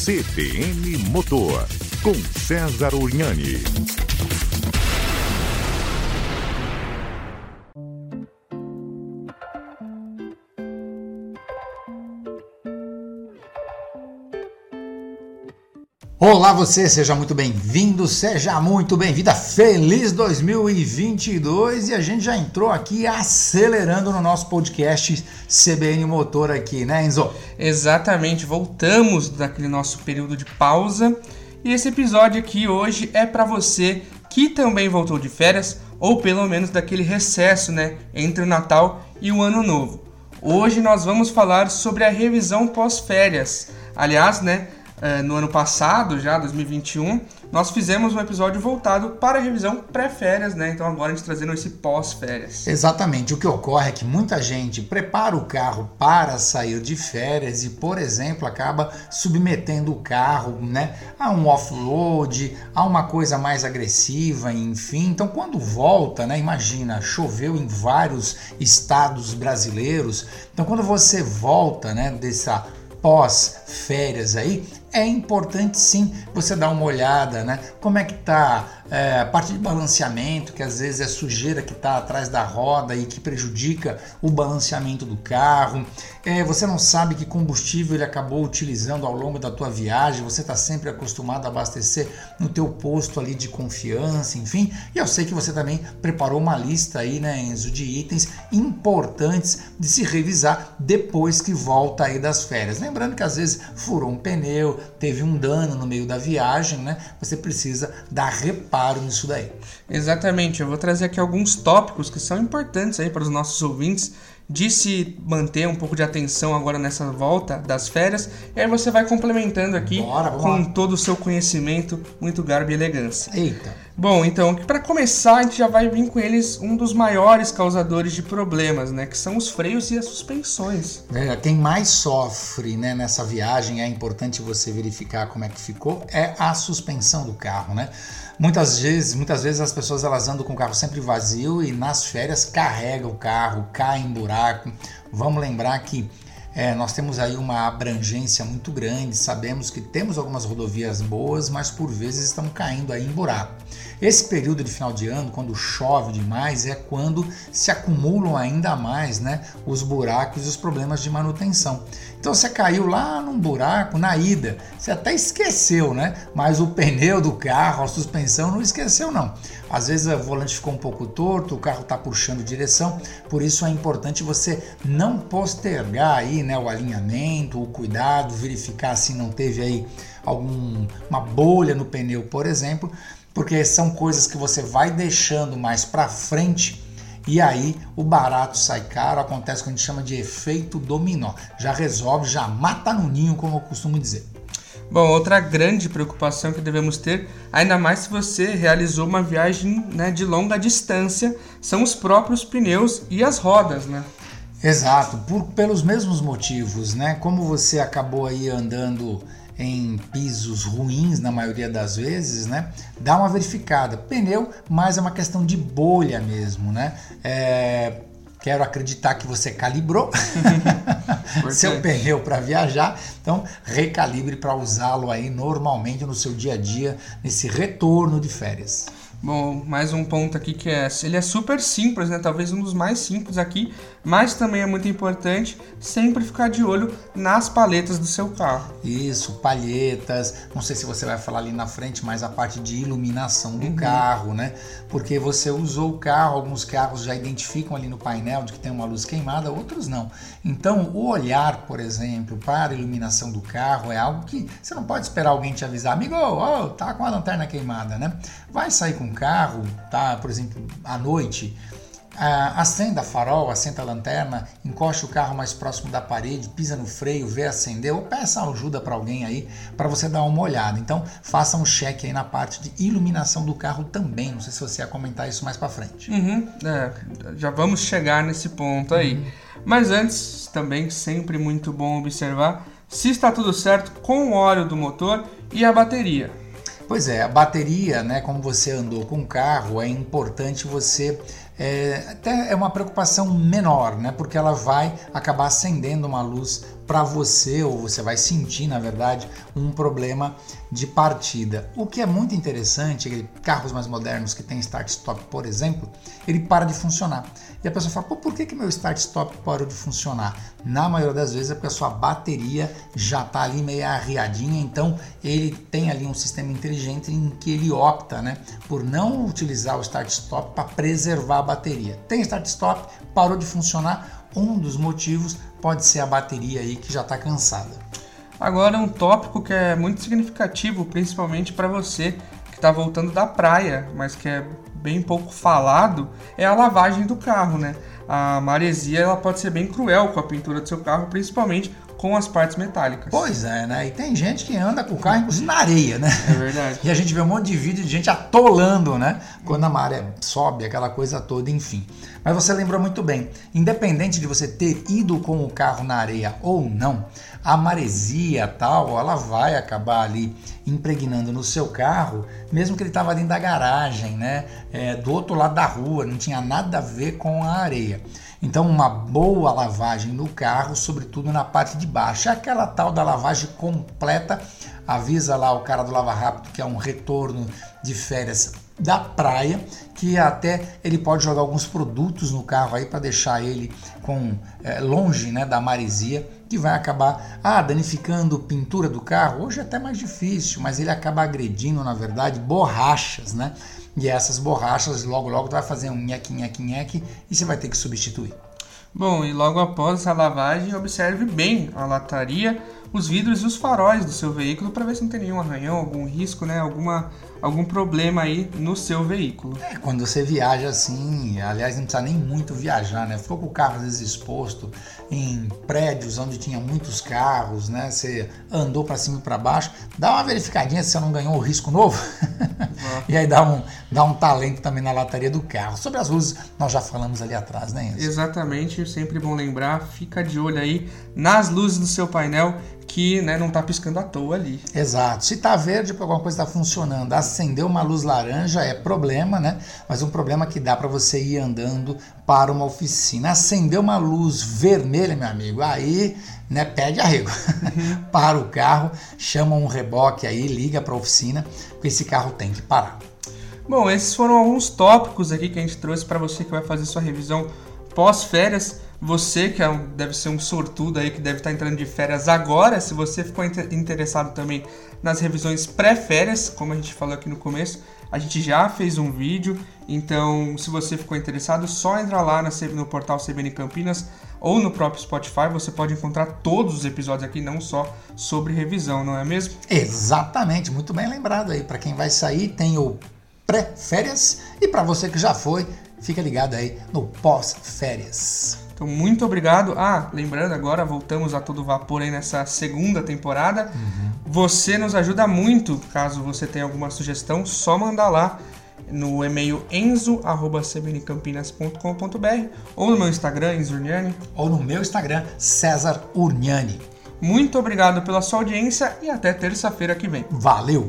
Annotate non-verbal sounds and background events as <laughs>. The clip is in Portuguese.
CBN Motor, com César Uriani. Olá você, seja muito bem-vindo, seja muito bem-vinda, feliz 2022 e a gente já entrou aqui acelerando no nosso podcast CBN Motor aqui, né Enzo? Exatamente, voltamos daquele nosso período de pausa e esse episódio aqui hoje é para você que também voltou de férias ou pelo menos daquele recesso, né, entre o Natal e o Ano Novo. Hoje nós vamos falar sobre a revisão pós-férias. Aliás, né, é, no ano passado, já 2021, nós fizemos um episódio voltado para a revisão pré-férias, né? Então agora a gente trazendo esse pós-férias. Exatamente. O que ocorre é que muita gente prepara o carro para sair de férias e, por exemplo, acaba submetendo o carro, né, a um off-road, a uma coisa mais agressiva, enfim. Então, quando volta, né, imagina, choveu em vários estados brasileiros. Então, quando você volta, né, dessa pós-férias aí, é importante sim você dar uma olhada, né? Como é que tá é, a parte de balanceamento, que às vezes é sujeira que está atrás da roda e que prejudica o balanceamento do carro. É, você não sabe que combustível ele acabou utilizando ao longo da tua viagem, você está sempre acostumado a abastecer no teu posto ali de confiança, enfim. E eu sei que você também preparou uma lista aí, né, Enzo, de itens importantes de se revisar depois que volta aí das férias. Lembrando que às vezes furou um pneu, teve um dano no meio da viagem, né? Você precisa dar reparo nisso daí. Exatamente. Eu vou trazer aqui alguns tópicos que são importantes aí para os nossos ouvintes de se manter um pouco de atenção agora nessa volta das férias. E aí você vai complementando aqui bora, com todo o seu conhecimento, muito garbo e elegância. Eita. Bom, então, para começar, a gente já vai vir com eles um dos maiores causadores de problemas, né? Que são os freios e as suspensões. É, quem mais sofre né, nessa viagem, é importante você verificar como é que ficou, é a suspensão do carro, né? Muitas vezes, muitas vezes as pessoas elas andam com o carro sempre vazio e nas férias carrega o carro, cai em buraco. Vamos lembrar que é, nós temos aí uma abrangência muito grande, sabemos que temos algumas rodovias boas, mas por vezes estão caindo aí em buraco. Esse período de final de ano, quando chove demais, é quando se acumulam ainda mais né, os buracos e os problemas de manutenção. Então você caiu lá num buraco na ida, você até esqueceu, né? Mas o pneu do carro, a suspensão não esqueceu não. Às vezes o volante ficou um pouco torto, o carro está puxando direção, por isso é importante você não postergar aí, né, o alinhamento, o cuidado, verificar se não teve aí alguma bolha no pneu, por exemplo, porque são coisas que você vai deixando mais para frente e aí o barato sai caro, acontece o que a gente chama de efeito dominó. Já resolve, já mata no ninho, como eu costumo dizer. Bom, outra grande preocupação que devemos ter, ainda mais se você realizou uma viagem né, de longa distância, são os próprios pneus e as rodas, né? Exato, por, pelos mesmos motivos, né? Como você acabou aí andando em pisos ruins na maioria das vezes, né? Dá uma verificada. Pneu, mas é uma questão de bolha mesmo, né? É, quero acreditar que você calibrou <laughs> seu pneu para viajar, então recalibre para usá-lo aí normalmente no seu dia a dia nesse retorno de férias. Bom, mais um ponto aqui que é, ele é super simples, né? Talvez um dos mais simples aqui, mas também é muito importante sempre ficar de olho nas paletas do seu carro. Isso, palhetas. Não sei se você vai falar ali na frente, mas a parte de iluminação do uhum. carro, né? Porque você usou o carro, alguns carros já identificam ali no painel de que tem uma luz queimada, outros não. Então, o olhar, por exemplo, para a iluminação do carro é algo que você não pode esperar alguém te avisar, amigo, oh, tá com a lanterna queimada, né? Vai sair com um carro, tá? Por exemplo, à noite, acenda a farol, acenda a lanterna, encoste o carro mais próximo da parede, pisa no freio, vê acender ou peça ajuda para alguém aí para você dar uma olhada. Então faça um cheque aí na parte de iluminação do carro também. Não sei se você ia comentar isso mais para frente. Uhum, é, já vamos chegar nesse ponto aí. Uhum. Mas antes, também sempre muito bom observar se está tudo certo com o óleo do motor e a bateria. Pois é, a bateria, né, como você andou com o carro, é importante você é, até é uma preocupação menor, né, porque ela vai acabar acendendo uma luz para você, ou você vai sentir, na verdade, um problema de partida. O que é muito interessante, carros mais modernos que tem start-stop, por exemplo, ele para de funcionar. E a pessoa fala, Pô, por que, que meu start-stop parou de funcionar? Na maioria das vezes é porque a sua bateria já está ali meio arriadinha, então ele tem ali um sistema inteligente em que ele opta né, por não utilizar o start-stop para preservar a bateria. Tem start-stop, parou de funcionar, um dos motivos pode ser a bateria aí que já está cansada. Agora um tópico que é muito significativo, principalmente para você que está voltando da praia, mas que é bem pouco falado, é a lavagem do carro, né? A maresia ela pode ser bem cruel com a pintura do seu carro, principalmente com as partes metálicas. Pois é, né? E tem gente que anda com o carro, inclusive, na areia, né? É verdade. <laughs> E a gente vê um monte de vídeo de gente atolando, né? Quando a maré sobe, aquela coisa toda, enfim. Mas você lembrou muito bem, independente de você ter ido com o carro na areia ou não, a maresia tal, ela vai acabar ali impregnando no seu carro, mesmo que ele estava dentro da garagem, né? É, do outro lado da rua, não tinha nada a ver com a areia. Então, uma boa lavagem no carro, sobretudo na parte de baixo. É aquela tal da lavagem completa. Avisa lá o cara do Lava Rápido que é um retorno de férias da praia, que até ele pode jogar alguns produtos no carro aí para deixar ele com é, longe né, da maresia, que vai acabar ah, danificando pintura do carro. Hoje é até mais difícil, mas ele acaba agredindo, na verdade, borrachas, né? E essas borrachas logo logo vai fazer um nheque, nheque, nheque e você vai ter que substituir. Bom, e logo após essa lavagem, observe bem a lataria, os vidros e os faróis do seu veículo para ver se não tem nenhum arranhão, algum risco, né, alguma, algum problema aí no seu veículo. É, quando você viaja assim, aliás, não precisa nem muito viajar, né? Ficou com o carro às vezes exposto em prédios onde tinha muitos carros, né? Você andou para cima e para baixo, dá uma verificadinha se você não ganhou o risco novo. <laughs> e aí dá um, dá um talento também na lataria do carro. Sobre as luzes, nós já falamos ali atrás, né, Enzo? Exatamente, sempre bom lembrar, fica de olho aí nas luzes do seu painel que né, não está piscando à toa ali. Exato. Se está verde, porque alguma coisa está funcionando, acendeu uma luz laranja é problema, né? Mas um problema que dá para você ir andando para uma oficina. Acendeu uma luz vermelha, meu amigo, aí né, pede arrego. Uhum. <laughs> para o carro, chama um reboque aí, liga para a oficina, porque esse carro tem que parar. Bom, esses foram alguns tópicos aqui que a gente trouxe para você que vai fazer sua revisão pós-férias. Você que é deve ser um sortudo aí que deve estar entrando de férias agora, se você ficou inter interessado também nas revisões pré-férias, como a gente falou aqui no começo, a gente já fez um vídeo, então se você ficou interessado, só entra lá no portal CBN Campinas ou no próprio Spotify, você pode encontrar todos os episódios aqui, não só sobre revisão, não é mesmo? Exatamente, muito bem lembrado aí. Para quem vai sair, tem o pré-férias e para você que já foi, fica ligado aí no pós-férias. Então, muito obrigado. Ah, lembrando agora, voltamos a todo vapor aí nessa segunda temporada. Uhum. Você nos ajuda muito, caso você tenha alguma sugestão, só mandar lá no e-mail enzo@cbncampinas.com.br ou no meu Instagram, Enzurniani. Ou no meu Instagram, César Urniani. Muito obrigado pela sua audiência e até terça-feira que vem. Valeu!